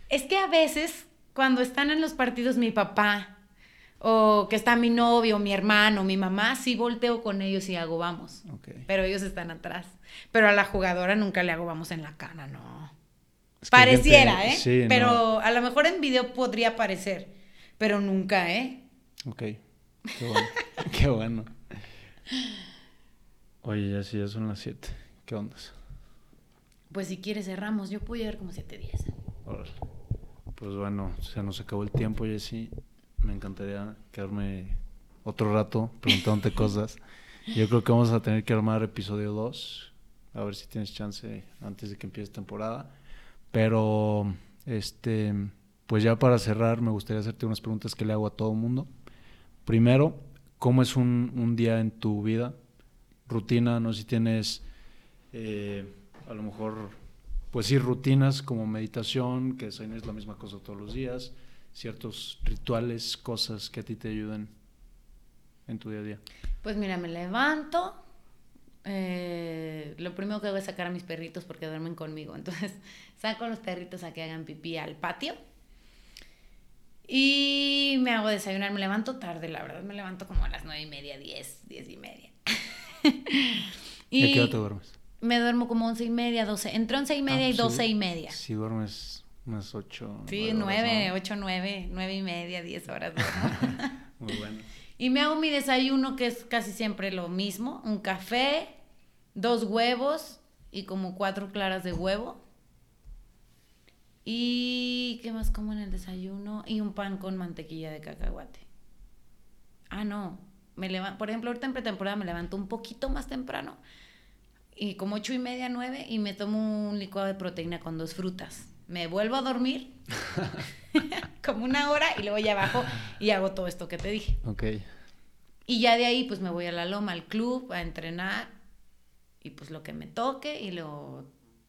Es que a veces, cuando están en los partidos mi papá, o que está mi novio, mi hermano, mi mamá, sí volteo con ellos y hago vamos. Pero ellos están atrás. Pero a la jugadora nunca le hago vamos en la cara, no. Es que hay Pareciera, gente- ¿eh? Sí, pero no. a lo mejor en video podría parecer, pero nunca, ¿eh? Ok. Qué bueno. Qué bueno. Oye, ya sí, ya son las 7. ¿Qué ondas? Pues si quieres cerramos, yo puedo llegar como 7 días. Pues bueno, se nos acabó el tiempo, Jessy. Me encantaría quedarme otro rato preguntándote cosas. Yo creo que vamos a tener que armar episodio 2. A ver si tienes chance antes de que empiece temporada. Pero, este, pues ya para cerrar, me gustaría hacerte unas preguntas que le hago a todo el mundo. Primero, ¿cómo es un, un día en tu vida? Rutina, no sé si tienes eh, a lo mejor, pues sí, rutinas como meditación, que desayunes la misma cosa todos los días, ciertos rituales, cosas que a ti te ayuden en tu día a día. Pues mira, me levanto. Eh, lo primero que hago es sacar a mis perritos porque duermen conmigo. Entonces, saco a los perritos a que hagan pipí al patio. Y me hago desayunar. Me levanto tarde, la verdad. Me levanto como a las nueve y media, diez, diez y media. ¿Y a qué hora te duermes? Me duermo como once y media, doce. Entre once y media Ah, y sí. doce y media. Si duermes unas ocho. Sí, nueve, ocho, nueve, nueve y media, diez horas. Muy bueno. Y me hago mi desayuno, que es casi siempre lo mismo. Un café, dos huevos y como cuatro claras de huevo. Y ¿qué más como en el desayuno? Y un pan con mantequilla de cacahuate. Ah, no. Me levanto, por ejemplo, ahorita en pretemporada me levanto un poquito más temprano. Y como ocho y media, nueve, y me tomo un licuado de proteína con dos frutas. Me vuelvo a dormir como una hora y luego ya bajo y hago todo esto que te dije. Ok. Y ya de ahí pues me voy a la loma, al club, a entrenar y pues lo que me toque y luego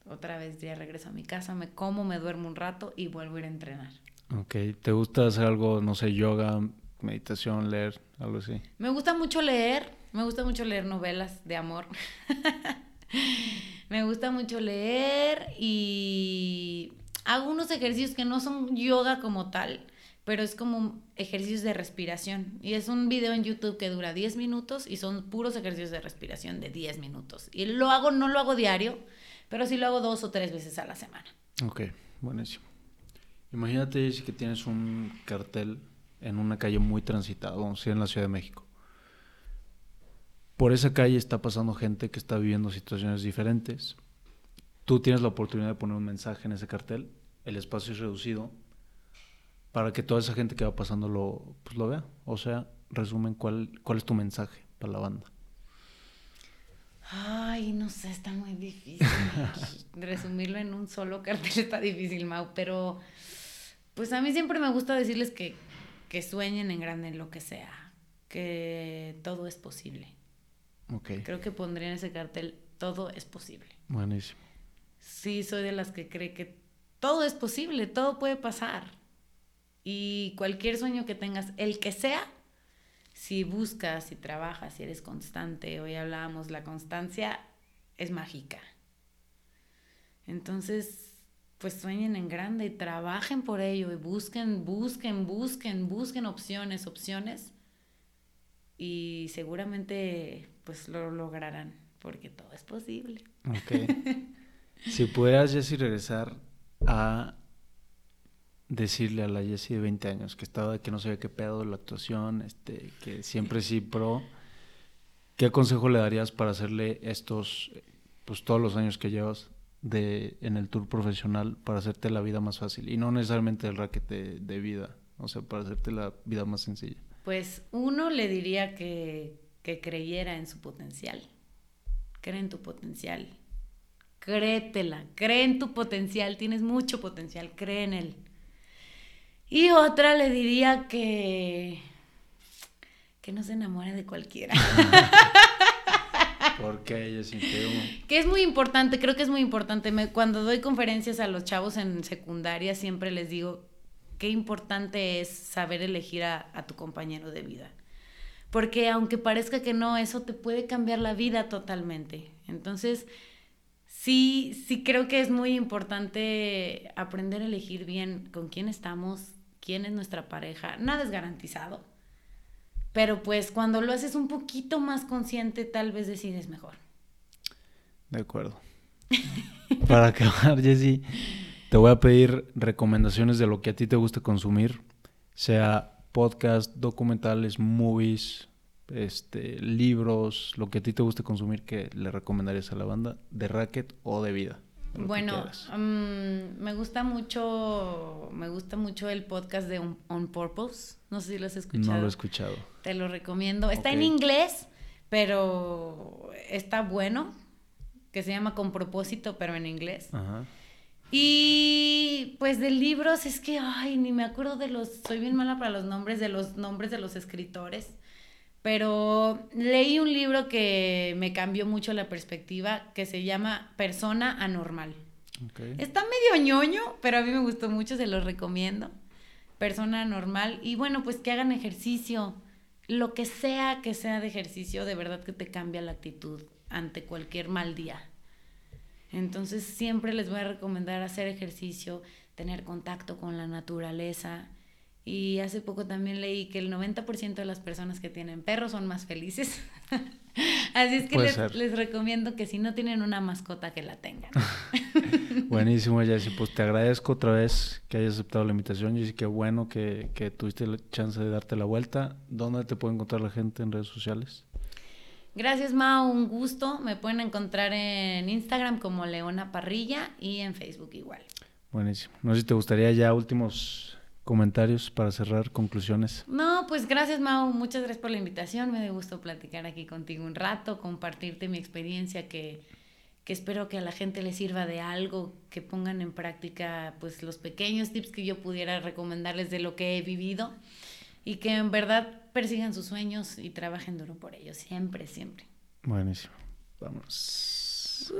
otra vez ya regreso a mi casa, me como, me duermo un rato y vuelvo a ir a entrenar. Ok. ¿Te gusta hacer algo, no sé, yoga, meditación, leer, algo así? Me gusta mucho leer, me gusta mucho leer novelas de amor. me gusta mucho leer y hago unos ejercicios que no son yoga como tal, pero es como ejercicios de respiración. Y es un video en YouTube que dura 10 minutos y son puros ejercicios de respiración de 10 minutos. Y lo hago, no lo hago diario, pero sí lo hago dos o tres veces a la semana. Ok, buenísimo. Imagínate que tienes un cartel en una calle muy transitada, vamos a decir en la Ciudad de México. Por esa calle está pasando gente que está viviendo situaciones diferentes. Tú tienes la oportunidad de poner un mensaje en ese cartel, el espacio es reducido, para que toda esa gente que va pasando lo, pues lo vea. O sea, resumen, ¿cuál, ¿cuál es tu mensaje para la banda? Ay, no sé, está muy difícil. Resumirlo en un solo cartel está difícil, Mau, pero pues a mí siempre me gusta decirles que, que sueñen en grande en lo que sea, que todo es posible. Ok. Creo que pondría en ese cartel, todo es posible. Buenísimo. Sí, soy de las que cree que todo es posible, todo puede pasar. Y cualquier sueño que tengas, el que sea, si buscas, si trabajas, si eres constante, hoy hablábamos, la constancia es mágica. Entonces, pues sueñen en grande y trabajen por ello y busquen, busquen, busquen, busquen opciones, opciones y seguramente pues lo lograrán porque todo es posible. si pudieras, Jessy, regresar a decirle a la Jessie de 20 años que estaba que no sabía qué pedo la actuación, este, que siempre sí pro, ¿qué consejo le darías para hacerle estos, pues todos los años que llevas de, en el tour profesional para hacerte la vida más fácil? Y no necesariamente el racket de, de vida, o sea, para hacerte la vida más sencilla. Pues uno le diría que, que creyera en su potencial. Cree en tu potencial. Créetela, cree en tu potencial, tienes mucho potencial, cree en él. Y otra le diría que que no se enamore de cualquiera. Porque sintió... Que es muy importante, creo que es muy importante. Me, cuando doy conferencias a los chavos en secundaria, siempre les digo qué importante es saber elegir a, a tu compañero de vida. Porque aunque parezca que no, eso te puede cambiar la vida totalmente. Entonces, sí, sí creo que es muy importante aprender a elegir bien con quién estamos, quién es nuestra pareja. Nada es garantizado. Pero pues cuando lo haces un poquito más consciente, tal vez decides mejor. De acuerdo. Para acabar, Jessy, te voy a pedir recomendaciones de lo que a ti te guste consumir, sea podcast, documentales, movies, este, libros, lo que a ti te guste consumir que le recomendarías a la banda, de racket o de vida. Bueno, um, me gusta mucho, me gusta mucho el podcast de On, On, Purpose. No sé si lo has escuchado. No lo he escuchado. Te lo recomiendo. Está okay. en inglés, pero está bueno. Que se llama Con propósito, pero en inglés. Ajá. Y pues de libros es que, ay, ni me acuerdo de los, soy bien mala para los nombres, de los nombres de los escritores. Pero leí un libro que me cambió mucho la perspectiva, que se llama Persona Anormal. Okay. Está medio ñoño, pero a mí me gustó mucho, se los recomiendo. Persona Anormal. Y bueno, pues que hagan ejercicio. Lo que sea que sea de ejercicio, de verdad que te cambia la actitud ante cualquier mal día. Entonces siempre les voy a recomendar hacer ejercicio, tener contacto con la naturaleza. Y hace poco también leí que el 90% de las personas que tienen perros son más felices. Así es que les, les, recomiendo que si no tienen una mascota, que la tengan. Buenísimo, Jessy. Pues te agradezco otra vez que hayas aceptado la invitación. Jessy, qué bueno que, que tuviste la chance de darte la vuelta. ¿Dónde te puede encontrar la gente en redes sociales? Gracias, Mao. Un gusto. Me pueden encontrar en Instagram como Leona Parrilla y en Facebook igual. Buenísimo. No sé si te gustaría ya últimos comentarios para cerrar, conclusiones. No, pues gracias Mau, muchas gracias por la invitación, me dio gusto platicar aquí contigo un rato, compartirte mi experiencia que, que espero que a la gente le sirva de algo, que pongan en práctica pues los pequeños tips que yo pudiera recomendarles de lo que he vivido y que en verdad persigan sus sueños y trabajen duro por ellos, siempre, siempre. Buenísimo, vámonos.